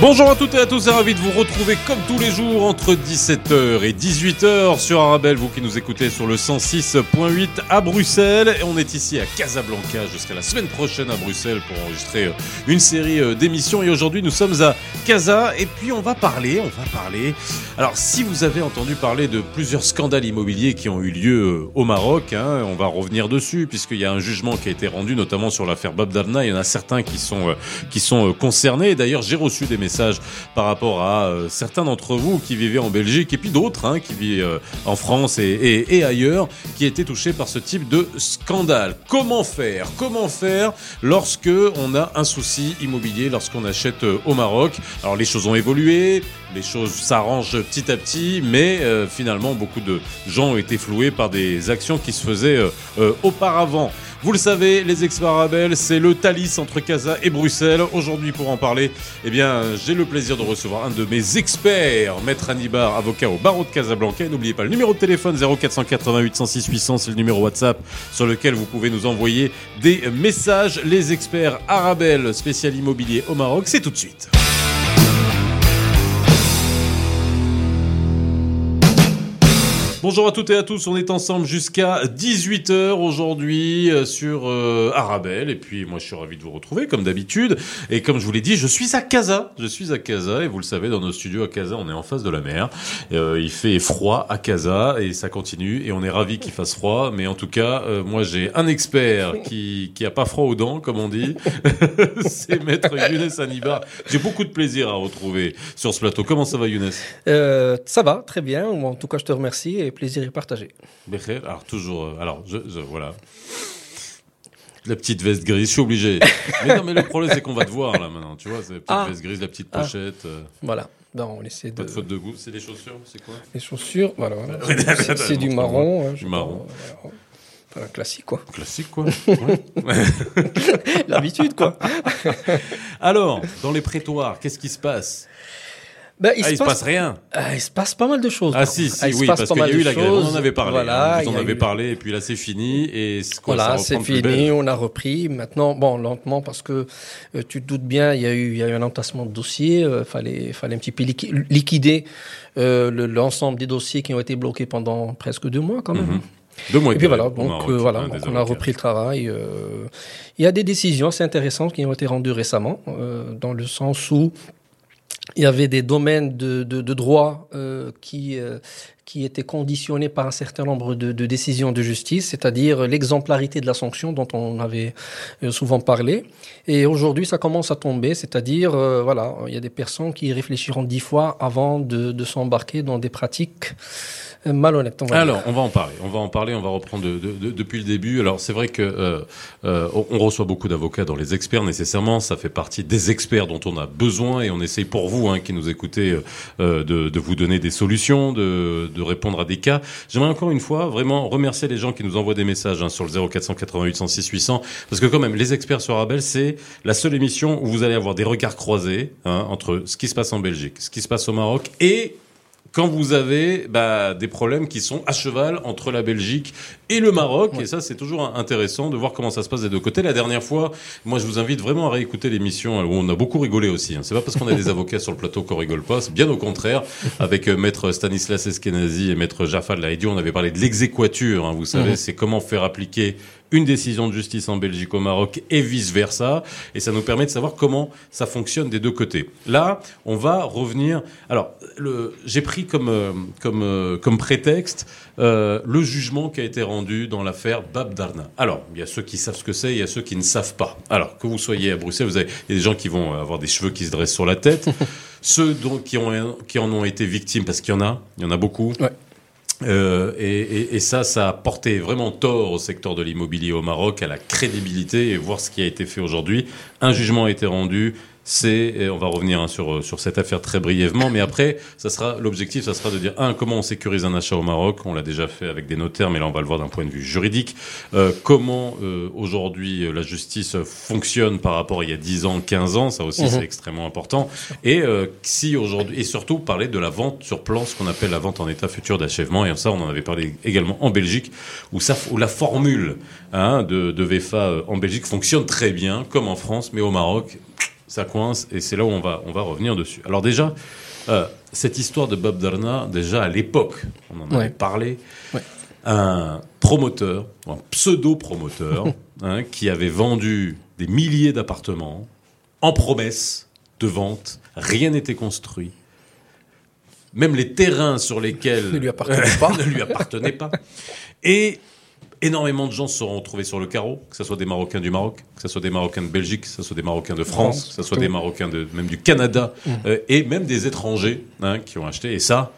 Bonjour à toutes et à tous, et ravi de vous retrouver comme tous les jours entre 17h et 18h sur Arabelle, vous qui nous écoutez sur le 106.8 à Bruxelles. Et on est ici à Casablanca jusqu'à la semaine prochaine à Bruxelles pour enregistrer euh, une série euh, d'émissions. Et aujourd'hui, nous sommes à Casa et puis on va parler, on va parler. Alors, si vous avez entendu parler de plusieurs scandales immobiliers qui ont eu lieu euh, au Maroc, hein, on va revenir dessus puisqu'il y a un jugement qui a été rendu, notamment sur l'affaire Bob Darna. Il y en a certains qui sont, qui sont concernés. D'ailleurs, j'ai reçu des messages par rapport à euh, certains d'entre vous qui vivaient en Belgique et puis d'autres hein, qui vivent euh, en France et, ailleurs qui étaient touchés par ce type de scandale. Comment faire? Comment faire lorsque on a un souci immobilier, lorsqu'on achète euh, au Maroc? Alors les choses ont évolué, les choses s'arrangent petit à petit, mais finalement beaucoup de gens ont été floués par des actions qui se faisaient auparavant. Vous le savez, les experts c'est le Thalys entre Casa et Bruxelles. Aujourd'hui, pour en parler, eh bien, j'ai le plaisir de recevoir un de mes experts, Maître Anibar, avocat au barreau de Casablanca. N'oubliez pas le numéro de téléphone 0488 106 800, c'est le numéro WhatsApp sur lequel vous pouvez nous envoyer des messages. Les experts Arabel, spécial immobilier au Maroc, c'est tout de suite. Bonjour à toutes et à tous, on est ensemble jusqu'à 18h aujourd'hui euh, sur euh, Arabelle. Et puis moi je suis ravi de vous retrouver comme d'habitude. Et comme je vous l'ai dit je suis à Casa, je suis à Casa. Et vous le savez dans nos studios à Casa on est en face de la mer, euh, il fait froid à Casa et ça continue. Et on est ravi qu'il fasse froid. Mais en tout cas moi j'ai un expert qui, qui a pas froid aux dents comme on dit, c'est maître Younes Anibar, j'ai beaucoup de plaisir à retrouver sur ce plateau, comment ça va Younes? Ça va très bien, en tout cas je te remercie plaisir est partagé. Alors, toujours. Euh, alors, je, voilà. La petite veste grise, je suis obligé. mais non, mais le problème, c'est qu'on va te voir là maintenant. Tu vois, c'est la petite ah. veste grise, la petite ah. pochette. Euh. Voilà. Ben, on essaie de. Pas de faute de goût. C'est des chaussures C'est quoi? Les chaussures, voilà. c'est du marron. Hein, du marron. classique, quoi. Classique, quoi. L'habitude, quoi. Alors, dans les prétoires, qu'est-ce qui se passe? Ben, il, ah, se, passe, passe rien. Ah, il se passe pas mal de choses. Ah si, si oui, parce qu'il y a eu la grève, on en avait parlé. Voilà, hein, vous en avez parlé, et puis là c'est fini. Et quoi, voilà, c'est fini, on a repris. Maintenant, bon, lentement, parce que euh, tu te doutes bien, il y a eu, il y a eu un entassement de dossiers. Euh, fallait, fallait un petit peu liquider euh, l'ensemble des dossiers qui ont été bloqués pendant presque deux mois quand même. Mhm. Deux mois. Et puis voilà, donc, voilà, donc on a repris le travail. il y a des décisions assez intéressantes qui ont été rendues récemment, dans le sens où il y avait des domaines de, de, de droit euh, qui, euh, qui étaient conditionnés par un certain nombre de, de décisions de justice, c'est-à-dire l'exemplarité de la sanction dont on avait euh, souvent parlé. Et aujourd'hui, ça commence à tomber, c'est-à-dire, euh, voilà, il y a des personnes qui réfléchiront dix fois avant de, de s'embarquer dans des pratiques malhonnête. Alors, on va en parler. On va en parler. On va reprendre de, de, depuis le début. Alors, c'est vrai que euh, euh, on reçoit beaucoup d'avocats dans les experts nécessairement. Ça fait partie des experts dont on a besoin et on essaye pour vous, hein, qui nous écoutez, euh, de, de, vous donner des solutions, de, de répondre à des cas. J'aimerais encore une fois vraiment remercier les gens qui nous envoient des messages hein, sur le 0488 106 800 parce que quand même, les experts sur Abel, c'est la seule émission où vous allez avoir des regards croisés hein, entre ce qui se passe en Belgique, ce qui se passe au Maroc et quand vous avez bah, des problèmes qui sont à cheval entre la Belgique et le Maroc. Et ça, c'est toujours intéressant de voir comment ça se passe des deux côtés. La dernière fois, moi, je vous invite vraiment à réécouter l'émission où on a beaucoup rigolé aussi. Hein. C'est pas parce qu'on a des avocats sur le plateau qu'on rigole pas. C'est bien au contraire. Avec euh, maître Stanislas Eskenazi et maître Jaffa Laïdi, on avait parlé de l'exéquature. Hein, vous savez, c'est comment faire appliquer une décision de justice en Belgique au Maroc et vice versa. Et ça nous permet de savoir comment ça fonctionne des deux côtés. Là, on va revenir. Alors, j'ai pris comme euh, comme euh, comme prétexte euh, le jugement qui a été rendu dans l'affaire Bab Darna. Alors, il y a ceux qui savent ce que c'est, il y a ceux qui ne savent pas. Alors, que vous soyez à Bruxelles, vous avez il y a des gens qui vont avoir des cheveux qui se dressent sur la tête. ceux qui ont qui en ont été victimes, parce qu'il y en a, il y en a beaucoup. Ouais. Euh, et, et, et, ça, ça a porté vraiment tort au secteur de l'immobilier au Maroc, à la crédibilité et voir ce qui a été fait aujourd'hui. Un jugement a été rendu, c'est, on va revenir hein, sur, sur cette affaire très brièvement, mais après, ça sera l'objectif, ça sera de dire, un, comment on sécurise un achat au Maroc, on l'a déjà fait avec des notaires, mais là on va le voir d'un point de vue juridique, euh, comment euh, aujourd'hui la justice fonctionne par rapport à il y a 10 ans, 15 ans, ça aussi c'est mhm. extrêmement important, et euh, si aujourd'hui, et surtout parler de la vente sur plan, ce qu'on appelle la vente en état futur d'achèvement, et ça on en avait parlé également en Belgique, où, ça, où la formule hein, de, de VFA en Belgique fonctionne très bien, comme en France, mais au Maroc, ça coince et c'est là où on va, on va revenir dessus. Alors déjà, euh, cette histoire de Bob Darna, déjà à l'époque, on en avait parlé, un promoteur, un pseudo-promoteur, hein, qui avait vendu des milliers d'appartements en promesse de vente, rien n'était construit. Même les terrains sur lesquels ne lui appartenaient pas. ne lui appartenaient pas. Et Énormément de gens se seront retrouvés sur le carreau, que ce soit des Marocains du Maroc, que ce soit des Marocains de Belgique, que ce soit des Marocains de France, que ce soit des Marocains de, même du Canada, mmh. euh, et même des étrangers hein, qui ont acheté. Et ça,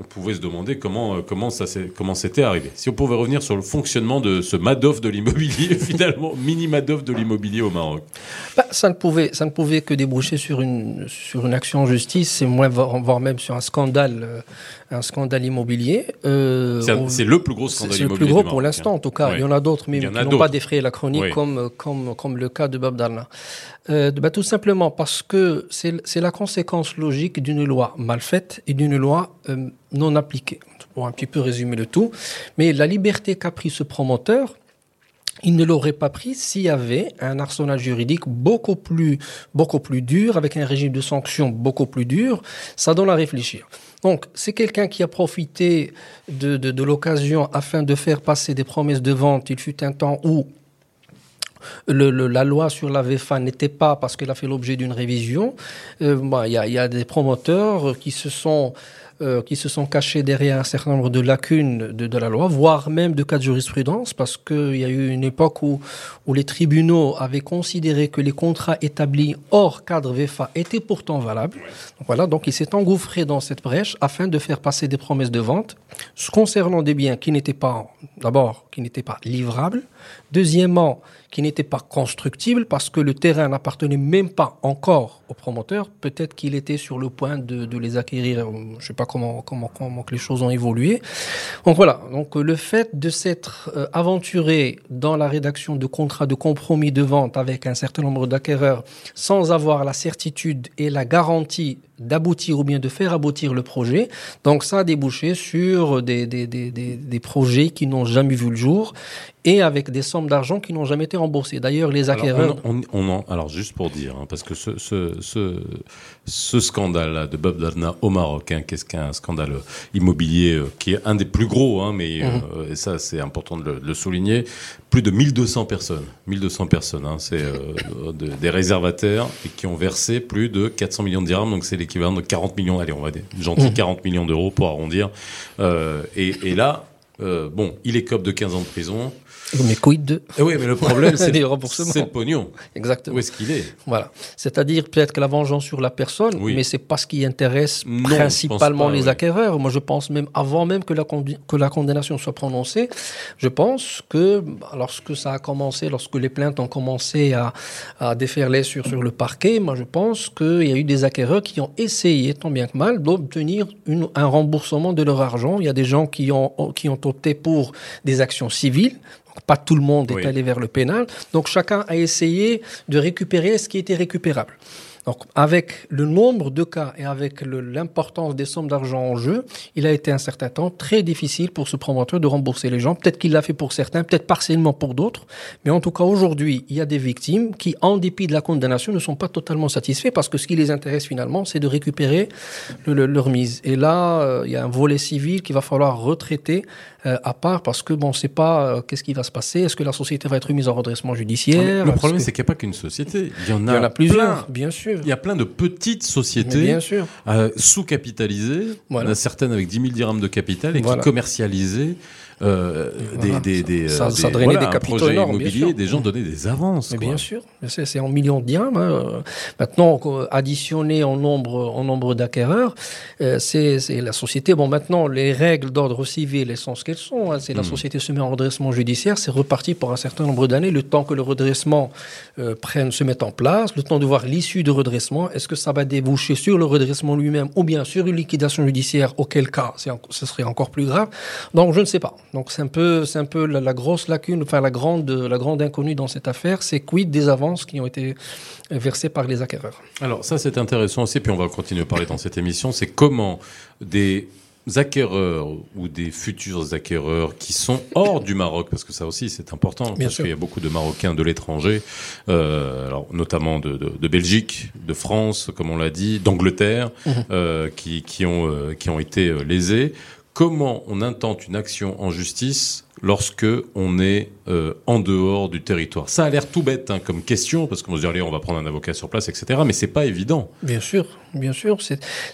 on pouvait se demander comment euh, comment ça comment c'était arrivé. Si on pouvait revenir sur le fonctionnement de ce Madoff de l'immobilier finalement mini Madoff de l'immobilier au Maroc. Bah, ça ne pouvait ça ne pouvait que déboucher sur une sur une action en justice et moins voire même sur un scandale euh, un scandale immobilier. Euh, c'est le plus gros scandale immobilier. C'est le plus gros pour l'instant en tout cas. Il y en a d'autres mais qui n'ont pas défrayé la chronique comme comme comme le cas de Bob Darna. Euh, bah, tout simplement parce que c'est la conséquence logique d'une loi mal faite et d'une loi euh, non appliquée. Pour un petit peu résumer le tout. Mais la liberté qu'a pris ce promoteur, il ne l'aurait pas pris s'il y avait un arsenal juridique beaucoup plus, beaucoup plus dur, avec un régime de sanctions beaucoup plus dur. Ça donne à réfléchir. Donc, c'est quelqu'un qui a profité de, l'occasion afin de faire passer des promesses de vente. Il fut un temps où la loi sur la VFA n'était pas parce qu'elle a fait l'objet d'une révision. Euh, il y, a, y, a, des promoteurs qui se sont euh, qui se sont cachés derrière un certain nombre de lacunes de, de la loi, voire même de cas de jurisprudence, parce qu'il y a eu une époque où, où les tribunaux avaient considéré que les contrats établis hors cadre VFA étaient pourtant valables. Donc voilà, donc il s'est engouffré dans cette brèche afin de faire passer des promesses de vente concernant des biens qui n'étaient pas, d'abord, qui n'étaient pas livrables, deuxièmement, qui n'était pas constructible parce que le terrain n'appartenait même pas encore au promoteur. Peut-être qu'il était sur le point de, les acquérir. Je sais pas comment, comment, comment que les choses ont évolué. Donc voilà. Donc le fait de s'être euh, aventuré dans la rédaction de contrats de compromis de vente avec un certain nombre d'acquéreurs sans avoir la certitude et la garantie d'aboutir ou bien de faire aboutir le projet. Donc ça a débouché sur des, des, des, des, des projets qui n'ont jamais vu le jour et avec des sommes d'argent qui n'ont jamais été remboursées. D'ailleurs, les acquéreurs... Alors, on, on, alors juste pour dire, hein, parce que ce, ce, ce, ce scandale de Bob Darna au Maroc, hein, qu'est-ce qu'un scandale immobilier euh, qui est un des plus gros, hein, mais mhm. euh, et ça c'est important de le, de le, souligner, plus de 1200 personnes, 1200 personnes, hein, c'est euh, de, des réservataires et qui ont versé plus de 400 millions de dirhams, donc c'est l'équivalent de 40 millions, allez on va dire, gentil 40 mhm. millions d'euros pour arrondir. Euh, et, et, là, euh, bon, il est cop de 15 ans de prison, mais quid de eh Oui, mais le problème, c'est le pognon. Exactement. Où est-ce qu'il est, Voilà. C'est-à-dire peut-être que la vengeance sur la personne, mais c'est pas ce qui intéresse principalement les acquéreurs. Moi, je pense même avant même que la, que la condamnation soit prononcée, je pense que lorsque ça a commencé, lorsque les plaintes ont commencé à, à déferler sur, sur le parquet, moi, je pense qu'il y a eu des acquéreurs qui ont essayé, tant bien que mal, d'obtenir un remboursement de leur argent. Il y a des gens qui ont, qui ont opté pour des actions civiles, pas tout le monde est allé vers le pénal. Donc chacun a essayé de récupérer ce qui était récupérable. Donc, avec le nombre de cas et avec l'importance des sommes d'argent en jeu, il a été un certain temps très difficile pour ce promoteur de rembourser les gens. Peut-être qu'il l'a fait pour certains, peut-être partiellement pour d'autres. Mais en tout cas, aujourd'hui, il y a des victimes qui, en dépit de la condamnation, ne sont pas totalement satisfaits parce que ce qui les intéresse finalement, c'est de récupérer le, leur mise. Et là, euh, il y a un volet civil qu'il va falloir retraiter euh, à part parce que bon, on ne sait pas euh, qu'est-ce qui va se passer? Est-ce que la société va être mise en redressement judiciaire? Le problème, c'est qu'il n'y a pas qu'une société. Il y en a, il y en a plusieurs, bien sûr. Il y a plein de petites sociétés. Euh, sous-capitalisées. Voilà. Certaines avec 10 000 dirhams de capital et qui commercialisaient euh, des, des, ça, ça, drainait des capitaux énormes, des gens donnaient des avances. Mais bien sûr, c'est en millions de dirhams. Hein. Maintenant, additionné en nombre, en nombre d'acquéreurs, c'est la société. Bon, maintenant, les règles d'ordre civil, elles sont ce qu'elles sont. Hein. C'est la hmm. société se met en redressement judiciaire, c'est reparti pour un certain nombre d'années, le temps que le redressement prenne, se mette en place, le temps de voir l'issue de redressement. Est-ce que ça va déboucher sur le redressement lui-même ou bien sur une liquidation judiciaire, auquel cas ce serait encore plus grave. Donc je ne sais pas. Donc c'est un peu, c'est un peu la, grosse lacune, enfin la grande, la grande inconnue dans cette affaire, c'est quid des avances qui ont été versées par les acquéreurs. Alors ça c'est intéressant aussi, puis on va continuer à parler dans cette émission, c'est comment des acquéreurs ou des futurs acquéreurs qui sont hors du Maroc, parce que ça aussi c'est important, parce qu'il y a beaucoup de Marocains de l'étranger, euh, alors notamment de, de, de, Belgique, de France, comme on l'a dit, d'Angleterre, mhm. euh, qui, qui, ont, euh, qui ont été lésés. Comment on intente une action en justice lorsque on est euh, en dehors du territoire Ça a l'air tout bête hein, comme question parce qu'on se dit allez on va prendre un avocat sur place etc. Mais c'est pas évident. Bien sûr, bien sûr.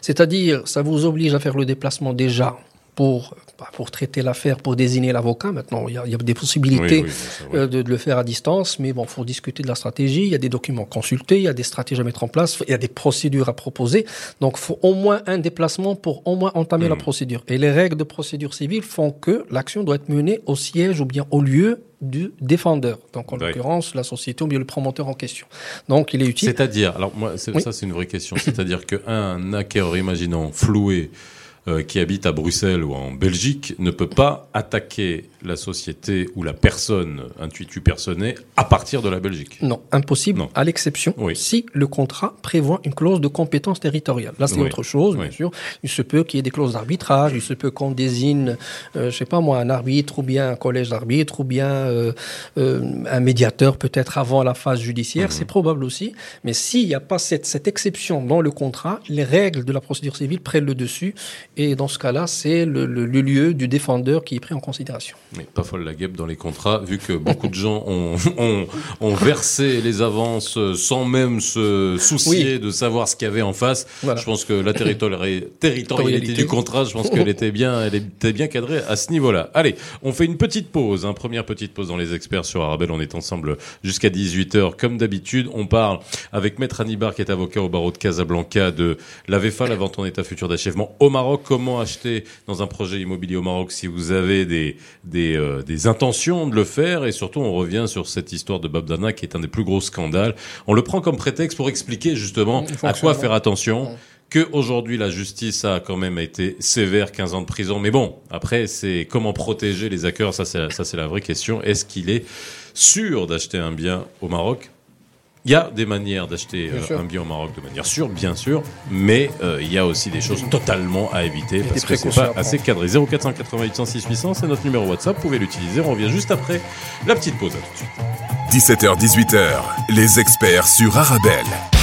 C'est-à-dire ça vous oblige à faire le déplacement déjà pour, bah, pour traiter l'affaire, pour désigner l'avocat. Maintenant, il y, a, il y a des possibilités euh, de, de, le faire à distance, mais bon, faut discuter de la stratégie. Il y a des documents consultés, il y a des stratégies à mettre en place, il y a des procédures à proposer. Donc, faut au moins un déplacement pour au moins entamer la hmm. procédure. Et les règles de procédure civile font que l'action doit être menée au siège ou bien au lieu du défendeur. Donc, en l'occurrence, la société ou bien le promoteur en question. Donc, il est utile. C'est-à-dire, alors moi, ça, c'est une vraie question. C'est-à-dire qu'un acquéreur, imaginons, floué, euh, qui habite à Bruxelles ou en Belgique ne peut pas attaquer la société ou la personne, intuitu personné, à partir de la Belgique. Non, impossible, à l'exception si le contrat prévoit une clause de compétence territoriale. Là, c'est autre chose, bien sûr. Il se peut qu'il y ait des clauses d'arbitrage, il se peut qu'on désigne, euh, je sais pas moi, un arbitre ou bien un collège d'arbitre ou bien euh, un médiateur peut-être avant la phase judiciaire, mhm. c'est probable aussi. Mais s'il n'y a pas cette, cette exception dans le contrat, les règles de la procédure civile prennent le dessus et dans ce cas-là, c'est le, lieu du défendeur qui est pris en considération. Mais pas folle la guêpe dans les contrats, vu que beaucoup de gens ont, ont, versé les avances sans même se soucier de savoir ce qu'il y avait en face. Je pense que la territorialité du contrat, je pense qu'elle était bien, elle était bien cadrée à ce niveau-là. Allez, on fait une petite pause, hein, première petite pause dans les experts sur Arabelle. On est ensemble jusqu'à 18h, comme d'habitude. On parle avec Maître Anibar, qui est avocat au barreau de Casablanca, de la VFA, la vente en état futur d'achèvement au Maroc comment acheter dans un projet immobilier au Maroc si vous avez des, des, euh, des intentions de le faire. Et surtout, on revient sur cette histoire de Babdana qui est un des plus gros scandales. On le prend comme prétexte pour expliquer justement à quoi faire attention. Que aujourd'hui la justice a quand même été sévère, 15 ans de prison. Mais bon, après c'est comment protéger les acquéreurs, ça c'est ça c'est la vraie question. Est-ce qu'il est sûr d'acheter un bien au Maroc? Il y a des manières d'acheter euh, un bien au Maroc de manière sûre, bien sûr, mais euh, il y a aussi des choses totalement à éviter parce que c'est pas assez cadré. 0488 106 800, c'est notre numéro WhatsApp, vous pouvez l'utiliser. On revient juste après la petite pause. À tout de suite. 17h, 18h, les experts sur Arabelle.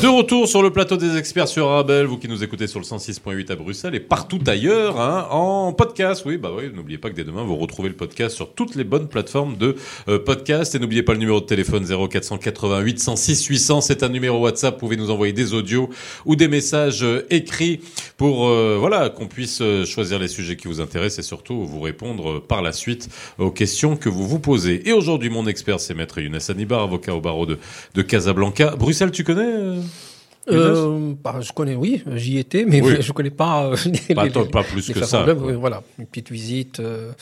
De retour sur le plateau des experts sur Arabelle, vous qui nous écoutez sur le 106.8 à Bruxelles et partout ailleurs, hein, en podcast. Oui, bah oui, n'oubliez pas que dès demain, vous retrouvez le podcast sur toutes les bonnes plateformes de euh, podcast. Et n'oubliez pas le numéro de téléphone 0488 106 800. C'est un numéro WhatsApp. Vous pouvez nous envoyer des audios ou des messages euh, écrits pour, euh, voilà, qu'on puisse choisir les sujets qui vous intéressent et surtout vous répondre par la suite aux questions que vous vous posez. Et aujourd'hui, mon expert, c'est Maître Younes Anibar, avocat au barreau de, de Casablanca. Bruxelles, tu connais euh, bah, je connais, oui, j'y étais, mais je je connais pas. Euh, pas, pas, plus que ça. Voilà, une petite visite euh,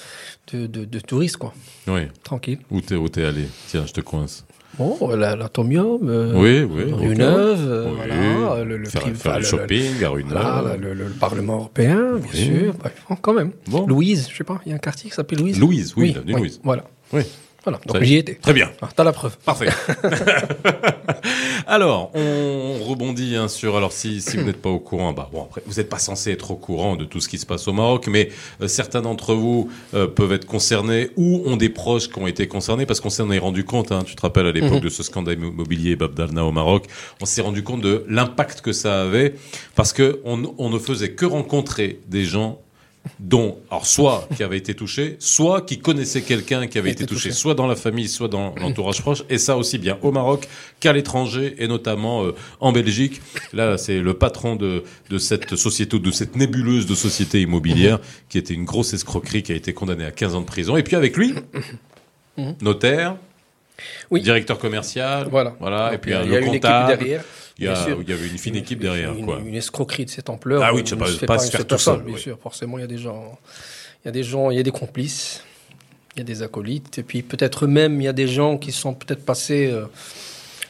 de, de, de, touriste, quoi. Oui. Tranquille. Où t'es, où t'es allé? Tiens, je te coince. Bon, l'atomium, euh, oui, oui, rue Neuve, voilà, le, le, faire, faire le shopping à rue Neuve. le, le, Parlement européen, bien sûr, quand même. Bon. Louise, je sais pas, il y a un quartier qui s'appelle Louise? Louise, oui, oui, Louise. Voilà. Oui. Voilà, donc j'y étais. Très bien. Ah, T'as la preuve. Parfait. alors, on rebondit hein, sur. Alors, si, si vous n'êtes pas au courant, bah bon, après, vous n'êtes pas censé être au courant de tout ce qui se passe au Maroc, mais euh, certains d'entre vous euh, peuvent être concernés ou ont des proches qui ont été concernés parce qu'on s'en est rendu compte. Hein, tu te rappelles à l'époque mhm. de ce scandale immobilier Babdalna au Maroc, on s'est rendu compte de l'impact que ça avait parce que on, on ne faisait que rencontrer des gens dont, alors soit qui avait été touché, soit qui connaissait quelqu'un qui avait été touché, soit dans la famille, soit dans l'entourage proche, et ça aussi bien au Maroc qu'à l'étranger, et notamment euh, en Belgique. Là, c'est le patron de, de cette société, de cette nébuleuse de société immobilière, qui était une grosse escroquerie, qui a été condamné à 15 ans de prison. Et puis avec lui, notaire, oui. directeur commercial, voilà, voilà, et puis le comptable. derrière. Il y, a, il y, avait une fine équipe derrière. Une, quoi. une escroquerie de cette ampleur. Ah oui, tu ne pas, pas, se faire tout seul. Bien sûr, forcément, il y a des gens, il y a des gens, il y a des complices, il y a des acolytes, et puis peut-être même il y a des gens qui sont peut-être passés. Euh,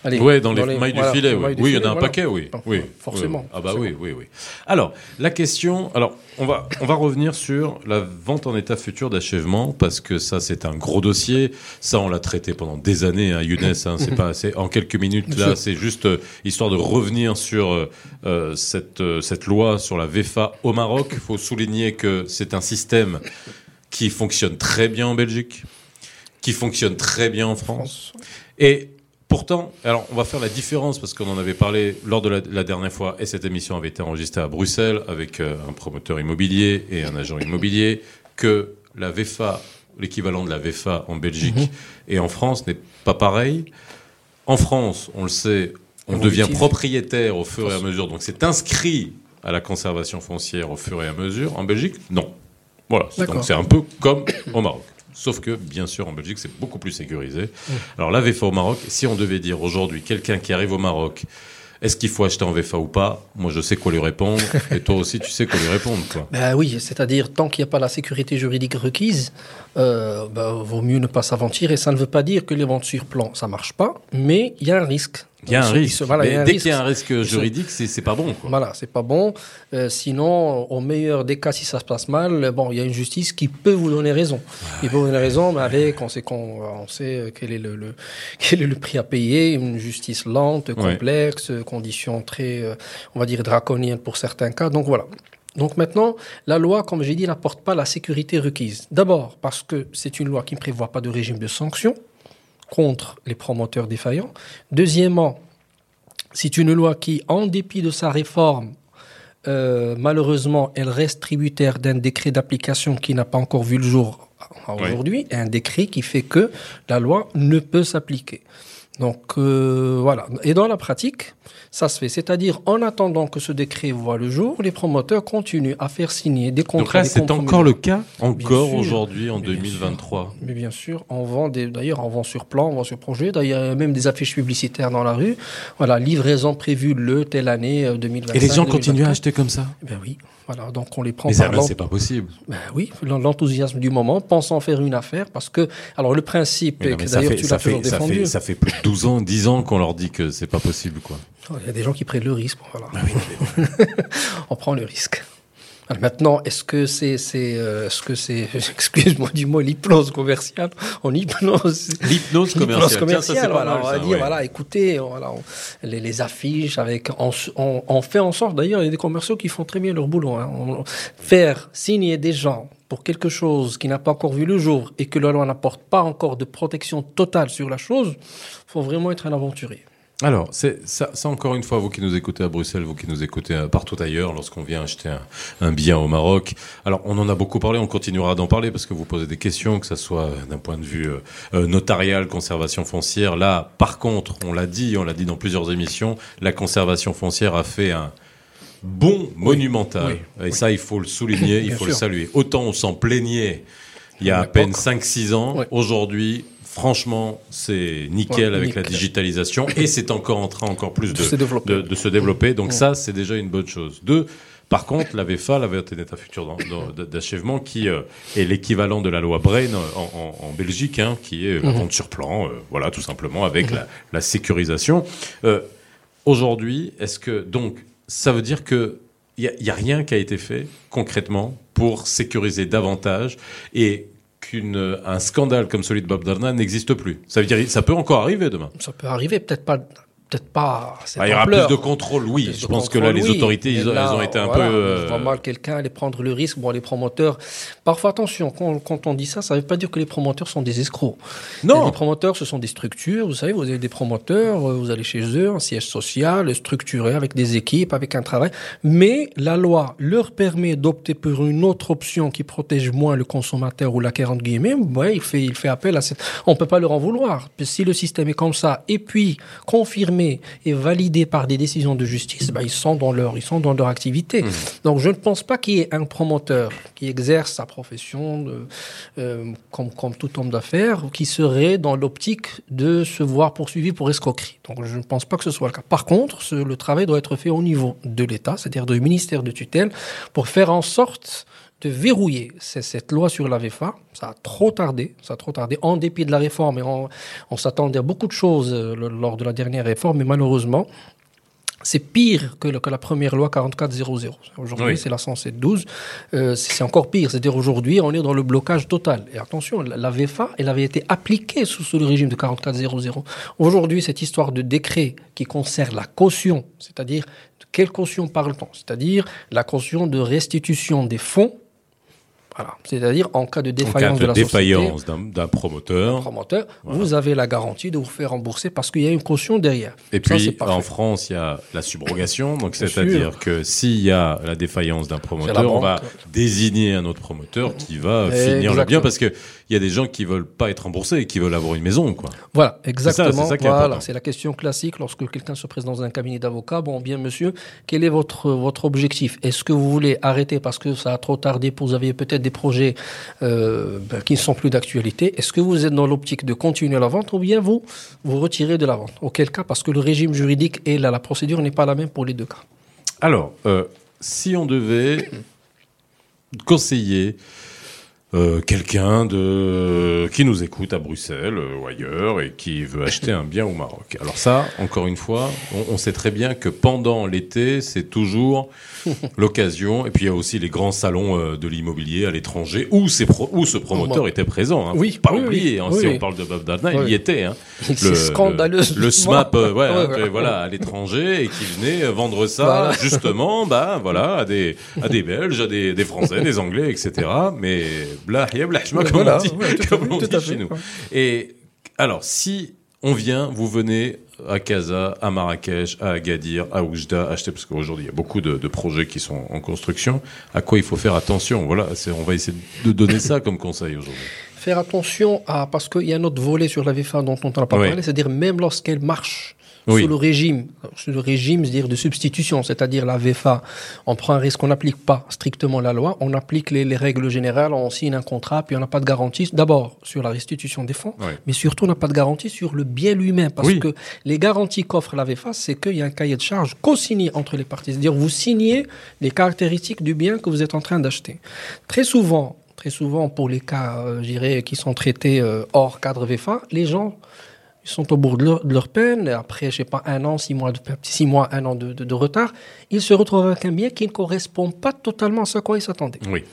Allez, ouais, dans, les, mailles du filet. Oui, oui il y en a un paquet, oui. oui. Forcément. Ah bah oui, oui, oui. Alors, la question. Alors, on va, on va revenir sur la vente en état futur d'achèvement parce que ça, c'est un gros dossier. Ça, on l'a traité pendant des années, hein, Younes. Hein, c'est pas assez. En quelques minutes, là, c'est juste euh, histoire de revenir sur euh, euh cette, euh, cette loi sur la VFA au Maroc. Il faut souligner que c'est un système qui fonctionne très bien en Belgique, qui fonctionne très bien en France. Et Pourtant, alors on va faire la différence parce qu'on en avait parlé lors de la, dernière fois et cette émission avait été enregistrée à Bruxelles avec euh, un promoteur immobilier et un agent immobilier que la VFA, l'équivalent de la VFA en Belgique mhm. et en France n'est pas pareil. En France, on le sait, on devient propriétaire au fur et à mesure, donc c'est inscrit à la conservation foncière au fur et à mesure. En Belgique, non. Voilà, donc c'est un peu comme au Maroc. Sauf que, bien sûr, en Belgique, c'est beaucoup plus sécurisé. Alors, la VFA au Maroc, si on devait dire aujourd'hui, quelqu'un qui arrive au Maroc, est-ce qu'il faut acheter en VFA ou pas? Moi, je sais quoi lui répondre. et toi aussi, tu sais quoi lui répondre. Quoi. Ben oui, c'est-à-dire, tant qu'il n'y a pas la sécurité juridique requise, euh, ben, vaut mieux ne pas s'aventir. Et ça ne veut pas dire que les ventes sur plan, ça marche pas, mais il y a un risque. Il y a un risque. dès qu'il y a un risque juridique, c'est pas bon. Quoi. Voilà, c'est pas bon. Euh, sinon, au meilleur des cas, si ça se passe mal, bon, il y a une justice qui peut vous donner raison. Il peut vous donner raison, mais avec, on sait, qu'on, on sait quel est le, le, quel est le prix à payer. Une justice lente, complexe, conditions très, euh, on va dire, draconiennes pour certains cas. Donc voilà. Donc maintenant, la loi, comme j'ai dit, n'apporte pas la sécurité requise. D'abord parce que c'est une loi qui ne prévoit pas de régime de sanctions contre les promoteurs défaillants. Deuxièmement, c'est une loi qui, en dépit de sa réforme, euh, malheureusement, elle reste tributaire d'un décret d'application qui n'a pas encore vu le jour aujourd'hui, un décret qui fait que la loi ne peut s'appliquer. Donc euh, voilà. Et dans la pratique, ça se fait. C'est-à-dire, en attendant que ce décret voit le jour, les promoteurs continuent à faire signer des contrats. Donc c'est encore le cas Encore aujourd'hui, en 2023 Mais bien sûr, on vend d'ailleurs, on vend sur plan, on vend sur projet. D'ailleurs, il y a même des affiches publicitaires dans la rue. Voilà, livraison prévue le telle année 2025. Et les gens continuent à acheter comme ça Ben oui. Voilà, donc on les prend Mais ça, c'est pas possible. Ben oui, l'enthousiasme du moment, pensant faire une affaire, parce que, alors le principe, que d'ailleurs tu l'as toujours défendu. Ça fait, ça fait plus de 12 ans, 10 ans qu'on leur dit que c'est pas possible, quoi. Il y a des gens qui prennent le risque. Voilà. Ah on prend le risque. Maintenant, est-ce que c'est, c'est, euh, est-ce que c'est, excuse-moi du mot, l'hypnose commerciale? En hypnose. L'hypnose commerciale. commerciale voilà, on va dire, voilà, écoutez, voilà, les, les, affiches avec, on, on, fait en sorte, d'ailleurs, il y a des commerciaux qui font très bien leur boulot. Hein, faire signer des gens pour quelque chose qui n'a pas encore vu le jour et que la loi n'apporte pas encore de protection totale sur la chose, faut vraiment être un aventurier. Alors, c'est ça, ça, encore une fois, vous qui nous écoutez à Bruxelles, vous qui nous écoutez euh, partout ailleurs, lorsqu'on vient acheter un, un, bien au Maroc. Alors, on en a beaucoup parlé, on continuera d'en parler parce que vous posez des questions, que ce soit d'un point de vue euh, euh, notarial, conservation foncière. Là, par contre, on l'a dit, on l'a dit dans plusieurs émissions, la conservation foncière a fait un bon monumental. Et ça, il faut le souligner, il faut le saluer. Autant on s'en plaignait il y a à peine 5-6 ans, aujourd'hui, Franchement, c'est nickel avec la digitalisation et c'est encore en train encore plus de, de, se développer. Donc ça, c'est déjà une bonne chose. Deux, par contre, la VFA, la vérité d'état futur d'achèvement, qui euh, est l'équivalent de la loi Brain en, Belgique, hein, qui est la mhm. vente sur plan, euh, voilà, tout simplement, avec mhm. la, sécurisation. Euh, aujourd'hui, est-ce que donc ça veut dire que il n'y a, a, rien qui a été fait concrètement pour sécuriser davantage et qu'un scandale comme celui de Bob Darna n'existe plus. Ça veut dire ça peut encore arriver demain. Ça peut arriver, peut-être pas peut-être pas. Ah, il y aura plus de contrôle, oui. je pense que là, les autorités, ils, ont été un peu. Euh... mal quelqu'un aller prendre le risque. Bon, les promoteurs. Parfois, attention, quand, on dit ça, ça ne veut pas dire que les promoteurs sont des escrocs. Non. Les promoteurs, ce sont des structures. Vous savez, vous avez des promoteurs, euh, vous allez chez eux, un siège social, structuré, avec des équipes, avec un travail. Mais la loi leur permet d'opter pour une autre option qui protège moins le consommateur ou la 40 guillemets. Ouais, il fait, il fait appel à cette. On peut pas leur en vouloir. Si le système est comme ça, et puis confirmé et validé par des décisions de justice, ben, ils sont dans leur, ils sont dans leur activité. Mmh. Donc, je ne pense pas qu'il y ait un promoteur qui exerce sa profession de, euh, comme, comme tout homme d'affaires qui serait dans l'optique de se voir poursuivi pour escroquerie. Donc, je ne pense pas que ce soit le cas. Par contre, le travail doit être fait au niveau de l'État, c'est-à-dire du ministère de tutelle, pour faire en sorte de verrouiller cette loi sur la VFA. Ça a trop tardé, ça a trop tardé, en dépit de la réforme. Et on, s'attendait à beaucoup de choses euh, lors de la dernière réforme, mais malheureusement, c'est pire que, la première loi 4400. Aujourd'hui, c'est la 10712. Euh, c'est encore pire. C'est-à-dire aujourd'hui, on est dans le blocage total. Et attention, la VFA, elle avait été appliquée sous, sous le régime de 4400. Aujourd'hui, cette histoire de décret qui concerne la caution, c'est-à-dire de quelle caution parle-t-on? C'est-à-dire la caution de restitution des fonds c'est-à-dire en cas de défaillance de, la défaillance d'un promoteur, promoteur vous avez la garantie de vous faire rembourser parce qu'il y a une caution derrière. Et puis en France, il y a la subrogation, donc c'est-à-dire que s'il y a la défaillance d'un promoteur, on va désigner un autre promoteur qui va finir le bien parce que il y a des gens qui veulent pas être remboursés et qui veulent avoir une maison, quoi. Voilà, exactement. C'est voilà, c'est la question classique lorsque quelqu'un se présente dans un cabinet d'avocat. Bon, bien monsieur, quel est votre votre objectif? Est-ce que vous voulez arrêter parce que ça a trop tardé, pour vous avez peut-être des projets euh, ben, qui ne sont plus d'actualité Est-ce que vous êtes dans l'optique de continuer la vente ou bien vous vous retirez de la vente? Auquel cas, parce que le régime juridique et la, procédure n'est pas la même pour les deux cas. Alors, euh, si on devait conseiller euh, quelqu'un de qui nous écoute à Bruxelles euh, ou ailleurs et qui veut acheter un bien au Maroc. Alors ça, encore une fois, on, on sait très bien que pendant l'été, c'est toujours l'occasion. Et puis il y a aussi les grands salons euh, de l'immobilier à l'étranger où, ces où ce promoteur était présent. Hein. Oui, pas oublier. Hein, si on parle de Bob Dana, il y était. Hein. Le, scandaleux. Le, SMAP, ouais, voilà, à l'étranger et qui venait vendre ça justement, bah voilà, à des à des Belges, à des, des Français, des Anglais, etc. Mais blah, comme on dit, comme on dit chez nous. Et alors, si on vient, vous venez à Casa, à Marrakech, à Agadir, à Oujda, acheter, parce qu'aujourd'hui, il y a beaucoup de, de, projets qui sont en construction. À quoi il faut faire attention? Voilà, on va essayer de donner ça comme conseil aujourd'hui. Faire attention à, parce qu'il y a un autre volet sur la VFA dont on n'a pas parlé, c'est-à-dire même lorsqu'elle marche, oui. sous le régime, sous le régime, dire de substitution, c'est-à-dire la VFA. On prend un risque, on n'applique pas strictement la loi, on applique les, les, règles générales, on signe un contrat, puis on n'a pas de garantie. D'abord sur la restitution des fonds, mais surtout on n'a pas de garantie sur le bien lui-même, parce que les garanties qu'offre la VFA, c'est qu'il y a un cahier de charge co-signé entre les parties, c'est-à-dire vous signez les caractéristiques du bien que vous êtes en train d'acheter. Très souvent, très souvent pour les cas, euh, je dirais, qui sont traités euh, hors cadre VFA, les gens ils sont au bout de leur, peine, après, je sais pas, un an, six mois, de, six mois un an de, de, de, retard, ils se retrouvent avec un bien qui ne correspond pas totalement à ce à quoi ils s'attendaient. Oui.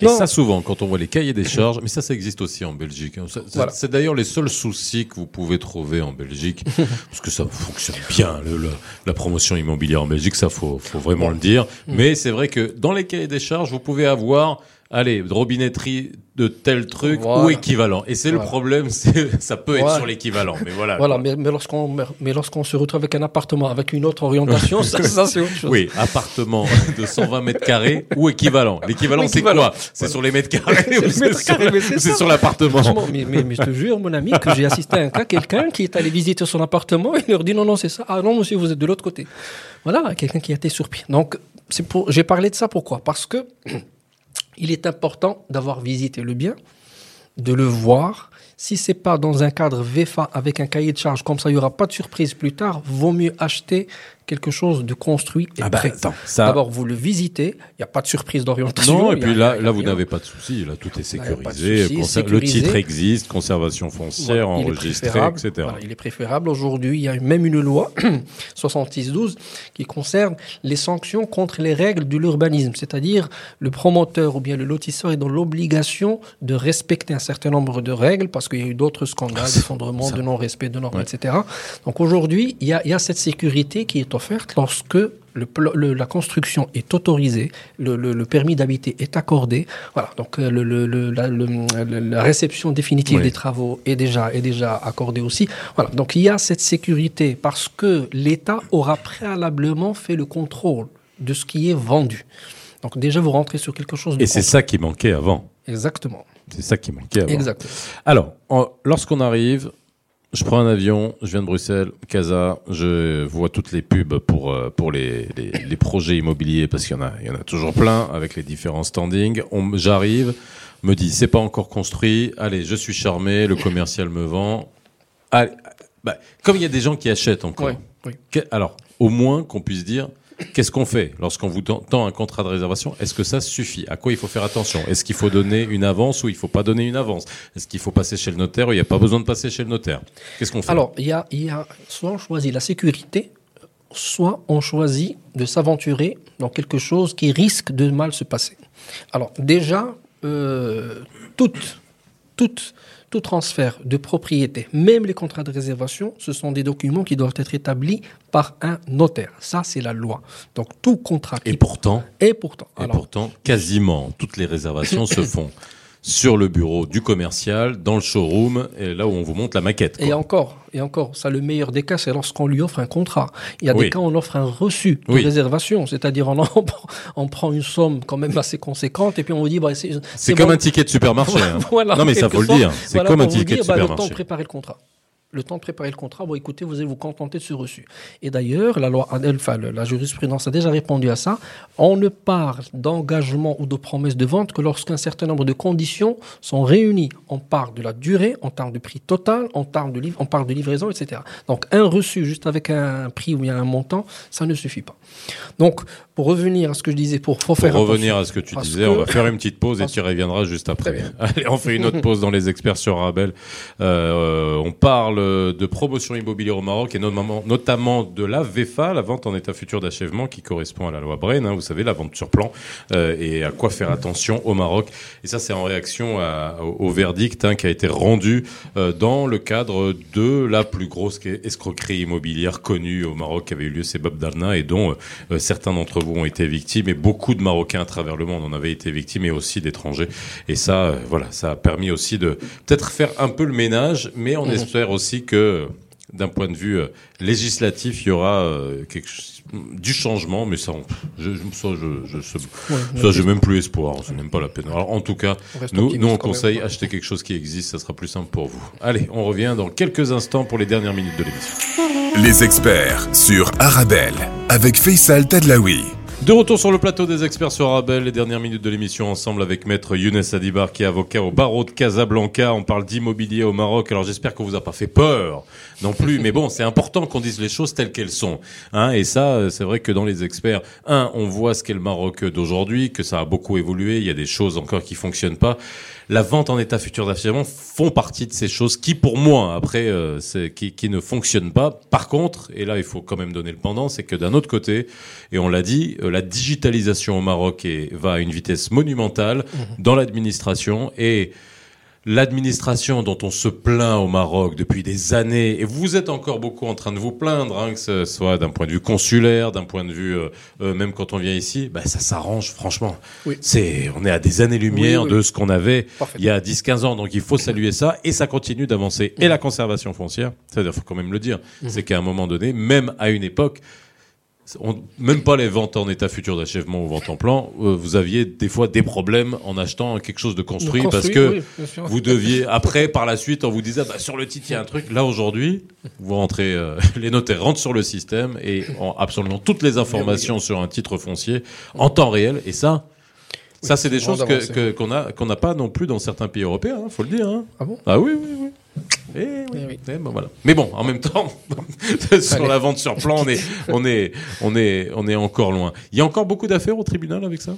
Et ça, souvent, quand on voit les cahiers des charges, mais ça, ça existe aussi en Belgique. Hein. C'est d'ailleurs les seuls soucis que vous pouvez trouver en Belgique, parce que ça fonctionne bien, le, la promotion immobilière en Belgique, ça faut, faut vraiment le dire. Mm. Mais c'est vrai que dans les cahiers des charges, vous pouvez avoir allez, de robinetterie de tel truc ou équivalent. Et c'est le problème, ça peut être sur l'équivalent, mais voilà. Voilà, mais, mais lorsqu'on mais lorsqu'on se retrouve avec un appartement avec une autre orientation, ça, ça c'est autre chose. Oui, appartement de 120 mètres carrés ou équivalent. L'équivalent, c'est quoi? C'est sur les mètres carrés ou c'est sur l'appartement? Mais, mais, mais, je te jure, mon ami, que j'ai assisté à un cas, quelqu'un qui est allé visiter son appartement et il leur dit non, non, c'est ça. Ah non, monsieur, vous êtes de l'autre côté. Voilà, quelqu'un qui a été surpris. Donc, c'est pour, j'ai parlé de ça pourquoi? Parce que il est important d'avoir visité le bien, de le voir. Si c'est pas dans un cadre VFA avec un cahier de charge, comme ça, il y aura pas de surprise plus tard, vaut mieux acheter quelque chose de construit et ah bah, prêt. D'abord, vous le visitez, il n'y a pas de surprise d'orientation. Non, et puis là, là, vous n'avez pas de souci. Là, tout est sécurisé. Le titre existe, conservation foncière, enregistrée, etc. il est préférable. Aujourd'hui, il y a même une loi 6612 qui concerne les sanctions contre les règles de l'urbanisme. C'est-à-dire, le promoteur ou bien le lotisseur est dans l'obligation de respecter un certain nombre de règles parce qu'il y a eu d'autres scandales, ah, d'effondrement, de non-respect de normes, etc. Donc aujourd'hui, il y a, y a cette sécurité qui est offerte lorsque le, la construction est autorisée, le, le permis d'habiter est accordé. Voilà, donc euh, la, la, réception définitive des travaux est déjà, est déjà accordée aussi. Voilà, donc il y a cette sécurité parce que l'État aura préalablement fait le contrôle de ce qui est vendu. Donc déjà, vous rentrez sur quelque chose de... Et c'est ça qui manquait avant. Exactement. C'est ça qui manquait avant. Exactement. Alors, lorsqu'on arrive, je prends un avion, je viens de Bruxelles, Casa, je vois toutes les pubs pour euh, pour les, les, les projets immobiliers parce qu'il y en a il y en a toujours plein avec les différents standings. J'arrive, me dit c'est pas encore construit, allez je suis charmé, le commercial me vend. Allez, bah, comme il y a des gens qui achètent encore. Oui, alors au moins qu'on puisse dire Qu'est-ce qu'on fait lorsqu'on vous tend un contrat de réservation? Est-ce que ça suffit? À quoi il faut faire attention? Est-ce qu'il faut donner une avance ou il faut pas donner une avance? Est-ce qu'il faut passer chez le notaire ou il n'y a pas besoin de passer chez le notaire? Qu'est-ce qu'on fait? Alors, il y a, y a soit on choisit la sécurité, soit on choisit de s'aventurer dans quelque chose qui risque de mal se passer. Alors, déjà, euh, toutes tout transfert de propriété, même les contrats de réservation, ce sont des documents qui doivent être établis par un notaire. Ça, c'est la loi. Donc tout contrat. Et pourtant. Et pourtant. Et pourtant, quasiment toutes les réservations se font sur le bureau du commercial, dans le showroom, et là où on vous montre la maquette. Et encore, et encore, ça le meilleur des cas, c'est lorsqu'on lui offre un contrat. Il y a des cas où on offre un reçu de réservation, c'est-à-dire on, on, prend une somme quand même assez conséquente et puis on vous dit bah, c'est comme un ticket de supermarché. Hein. non mais ça faut le dire, c'est comme un ticket de supermarché. Bah, le temps de préparer le contrat le temps de préparer le contrat, bon, écoutez, vous allez vous contenter de ce reçu? Et d'ailleurs, la loi, enfin, la jurisprudence a déjà répondu à ça. On ne parle d'engagement ou de promesse de vente que lorsqu'un certain nombre de conditions sont réunies. On parle de la durée, on parle du prix total, on parle de, livre, on parle de livraison, etc. Donc, un reçu juste avec un prix ou il y a un montant, ça ne suffit pas. Donc, pour revenir à ce que je disais, pour, pour faire revenir à ce que tu disais, on va faire une petite pause et tu reviendras juste après. Allez, on fait une autre pause dans les experts sur Rabel. Euh, on parle de promotion immobilière au Maroc et notamment, notamment de la VEFA, la vente en état futur d'achèvement qui correspond à la loi Brain, hein, vous savez, la vente sur plan euh, et à quoi faire attention au Maroc. Et ça, c'est en réaction au, verdict hein, qui a été rendu euh, dans le cadre de la plus grosse escroquerie immobilière connue au Maroc qui avait eu lieu, c'est Bob Darna et dont euh, certains d'entre vous ont été victimes et beaucoup de Marocains à travers le monde en avaient été victimes et aussi d'étrangers. Et ça, voilà, ça a permis aussi de peut-être faire un peu le ménage, mais on mmh. espère aussi que d'un point de vue euh, législatif, il y aura euh, quelque, du changement, mais ça, je, ça, je, ça, j'ai même plus espoir. C'est même pas la peine. Alors, en tout cas, nous, nous, on conseille acheter quelque chose qui existe. Ça sera plus simple pour vous. Allez, on revient dans quelques instants pour les dernières minutes de l'émission. Les experts sur Arabelle avec Faisal Tadlaoui. De retour sur le plateau des experts sur Arabelle, les dernières minutes de l'émission ensemble avec maître Younes Adibar qui est avocat au barreau de Casablanca. On parle d'immobilier au Maroc. Alors j'espère qu'on vous a pas fait peur non plus, mais bon, c'est important qu'on dise les choses telles qu'elles sont. Hein et ça, c'est vrai que dans les experts, un, on voit ce qu'est le Maroc d'aujourd'hui, que ça a beaucoup évolué. Il y a des choses encore qui fonctionnent pas la vente en état futur d'achèvement font partie de ces choses qui, pour moi, après, euh, qui, qui ne fonctionnent pas. Par contre, et là, il faut quand même donner le pendant, c'est que d'un autre côté, et on l'a dit, euh, la digitalisation au Maroc va à une vitesse monumentale mmh. dans l'administration et l'administration dont on se plaint au Maroc depuis des années, et vous êtes encore beaucoup en train de vous plaindre, hein, que ce soit d'un point de vue consulaire, d'un point de vue euh, euh, même quand on vient ici, bah, ça s'arrange franchement. Oui. C'est, on est à des années-lumière de ce qu'on avait il y a 10-15 ans, donc il faut saluer ça, et ça continue d'avancer. Et la conservation foncière, c'est-à-dire faut quand même le dire, mmh. c'est qu'à un moment donné, même à une époque, même pas les ventes en état futur d'achèvement ou ventes en plan, euh, vous aviez des fois des problèmes en achetant quelque chose de construit, parce que vous deviez, après, par la suite, on vous disait, bah, sur le titre, il y a un truc. Là, aujourd'hui, vous rentrez, euh, les notaires rentrent sur le système et ont absolument toutes les informations sur un titre foncier en temps réel. Et ça, ça, c'est des choses que, qu'on a, qu'on n'a pas non plus dans certains pays européens, il hein, faut le dire. Hein. Ah bon? Ah oui, oui, oui. Eh oui. Eh eh ben voilà. Mais bon, en même temps, sur la vente sur plan, on est, on est, on est, on est encore loin. Il y a encore beaucoup d'affaires au tribunal avec ça?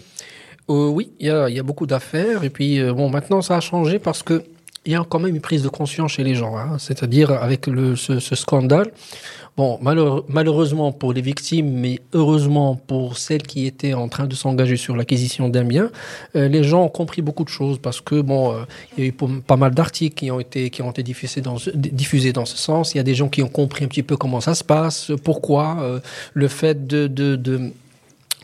Euh, Oui, il y a, y a, beaucoup d'affaires. Et puis, euh, bon, maintenant, ça a changé parce que il y a quand même une prise de conscience chez les gens. Hein. C'est-à-dire avec le, ce, ce, scandale, bon, malheureusement pour les victimes, mais heureusement pour celles qui étaient en train de s'engager sur l'acquisition d'un bien, euh, les gens ont compris beaucoup de choses parce que bon, euh, il y a eu pas mal d'articles qui ont été qui ont été diffusés dans ce, diffusés dans ce sens. Il y a des gens qui ont compris un petit peu comment ça se passe, pourquoi euh, le fait de, de, de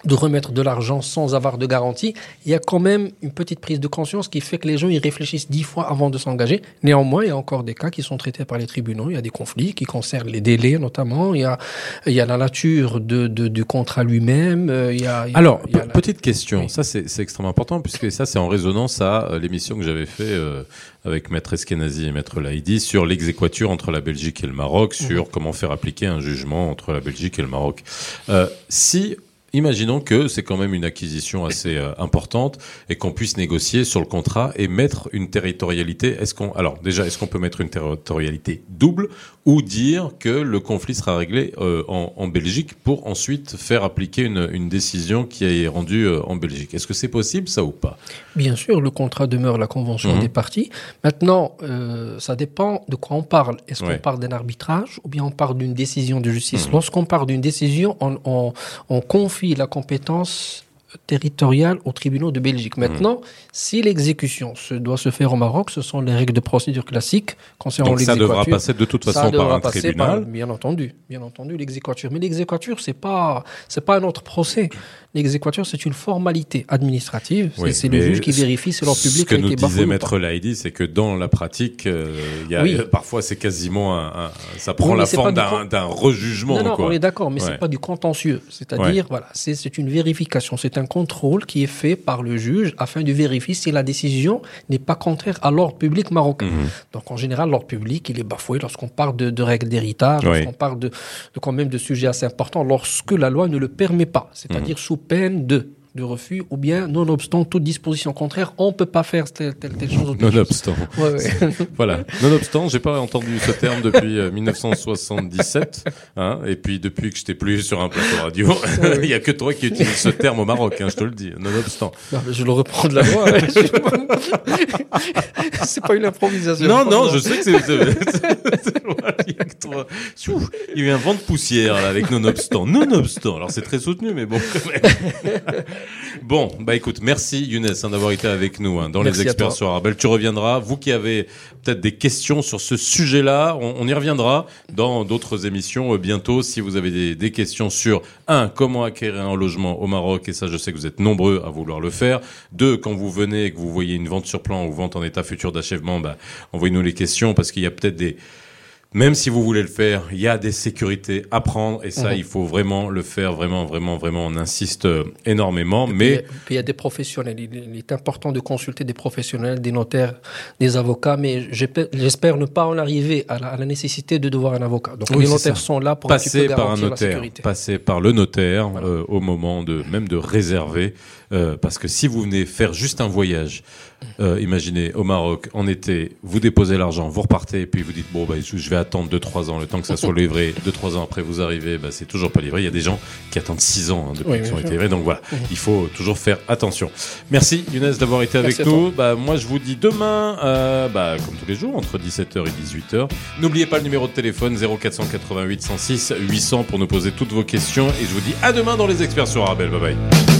de remettre de l'argent sans avoir de garantie, il y a quand même une petite prise de conscience qui fait que les gens y réfléchissent dix fois avant de s'engager. Néanmoins, il y a encore des cas qui sont traités par les tribunaux. Il y a des conflits qui concernent les délais notamment. Il y a, il y a la nature de, de du contrat lui-même. Il y a, Alors, petite question. Ça, c'est extrêmement important puisque ça, c'est en résonance à euh, l'émission que j'avais fait euh, avec Maître Eskenazi et Maître Laïdi sur l'exéquature entre la Belgique et le Maroc, sur mhm. comment faire appliquer un jugement entre la Belgique et le Maroc. Euh, si Imaginons que c'est quand même une acquisition assez euh, importante et qu'on puisse négocier sur le contrat et mettre une territorialité. Est-ce qu'on alors déjà est-ce qu'on peut mettre une territorialité double ou dire que le conflit sera réglé euh, en, en, Belgique pour ensuite faire appliquer une, une décision qui est rendue euh, en Belgique? Est-ce que c'est possible ça ou pas? Bien sûr, le contrat demeure la convention mhm. des parties. Maintenant, ça dépend de quoi on parle. Est-ce qu'on parle d'un arbitrage ou bien on parle d'une décision de justice? Mhm. Lorsqu'on parle d'une décision, on, on, on confie la compétence territoriale aux tribunaux de Belgique. Hmm. Maintenant, si l'exécution se doit se faire au Maroc, ce sont les règles de procédure classiques concernant l'exécution. ça devra passer de toute façon par un tribunal. bien entendu, bien entendu, l'exéquature. Mais l'exéquature, c'est pas, c'est pas un autre procès. L'exéquature, c'est une formalité administrative. c'est le juge qui vérifie si leur public a été Ce que nous disait Maître Laïdi, c'est que dans la pratique, euh, y a, parfois c'est quasiment un, ça prend la forme d'un rejugement. Non, non, on est d'accord, mais c'est pas du contentieux. C'est-à-dire, voilà, c'est une vérification, c'est un contrôle qui est fait par le juge afin de vérifier si la décision n'est pas contraire à l'ordre public marocain. Mhm. Donc en général, l'ordre public, il est bafoué lorsqu'on parle de, règles d'héritage, lorsqu'on parle de, quand même de sujets assez importants, lorsque la loi ne le permet pas, c'est-à-dire mhm. sous peine de de refus, ou bien, nonobstant toute disposition contraire, on peut pas faire telle, telle, telle chose. Nonobstant. Ouais, ouais. voilà. Nonobstant, j'ai pas entendu ce terme depuis 1977, euh, hein, et puis depuis que j'étais plus sur un plateau radio, il y a que toi qui utilises ce terme au Maroc, hein, je te le dis. Nonobstant. Non, mais je le reprends de la loi. c'est pas une improvisation. Non, non, je sais que c'est. Il y a eu un vent de poussière, là, avec nonobstant. Nonobstant. Alors c'est très soutenu, mais bon, quand même. Bon, bah écoute, merci Younes hein, d'avoir été avec nous hein, dans les experts sur Arbel. Tu reviendras. Vous qui avez peut-être des questions sur ce sujet-là, on, y reviendra dans d'autres émissions euh, bientôt. Si vous avez des, des, questions sur un, comment acquérir un logement au Maroc, et ça, je sais que vous êtes nombreux à vouloir le faire. Deux, quand vous venez et que vous voyez une vente sur plan ou vente en état futur d'achèvement, bah, envoyez-nous les questions parce qu'il y a peut-être des même si vous voulez le faire, il y a des sécurités à prendre et ça, mhm. il faut vraiment le faire, vraiment, vraiment, vraiment. On insiste euh, énormément. mais puis, il y a des professionnels. Il est important de consulter des professionnels, des notaires, des avocats. Mais j'espère ne pas en arriver à la, nécessité de devoir un avocat. Donc les notaires sont là pour passer par un notaire, passer par le notaire euh, au moment de même de réserver, euh, parce que si vous venez faire juste un voyage euh, imaginez, au Maroc, en été, vous déposez l'argent, vous repartez, et puis vous dites, bon, bah, je vais attendre 2-3 ans, le temps que ça soit livré. 2-3 ans après, vous arrivez, bah, c'est toujours pas livré. Il y a des gens qui attendent 6 ans hein, depuis qu'ils ont été livrés. Donc voilà, mhm. il faut toujours faire attention. Merci, Younes, d'avoir été avec nous. Bah, moi, je vous dis demain, euh, bah, comme tous les jours, entre 17h et 18h. N'oubliez pas le numéro de téléphone 0488 106 800 pour nous poser toutes vos questions. Et je vous dis à demain dans les experts sur Arabelle. Bye bye.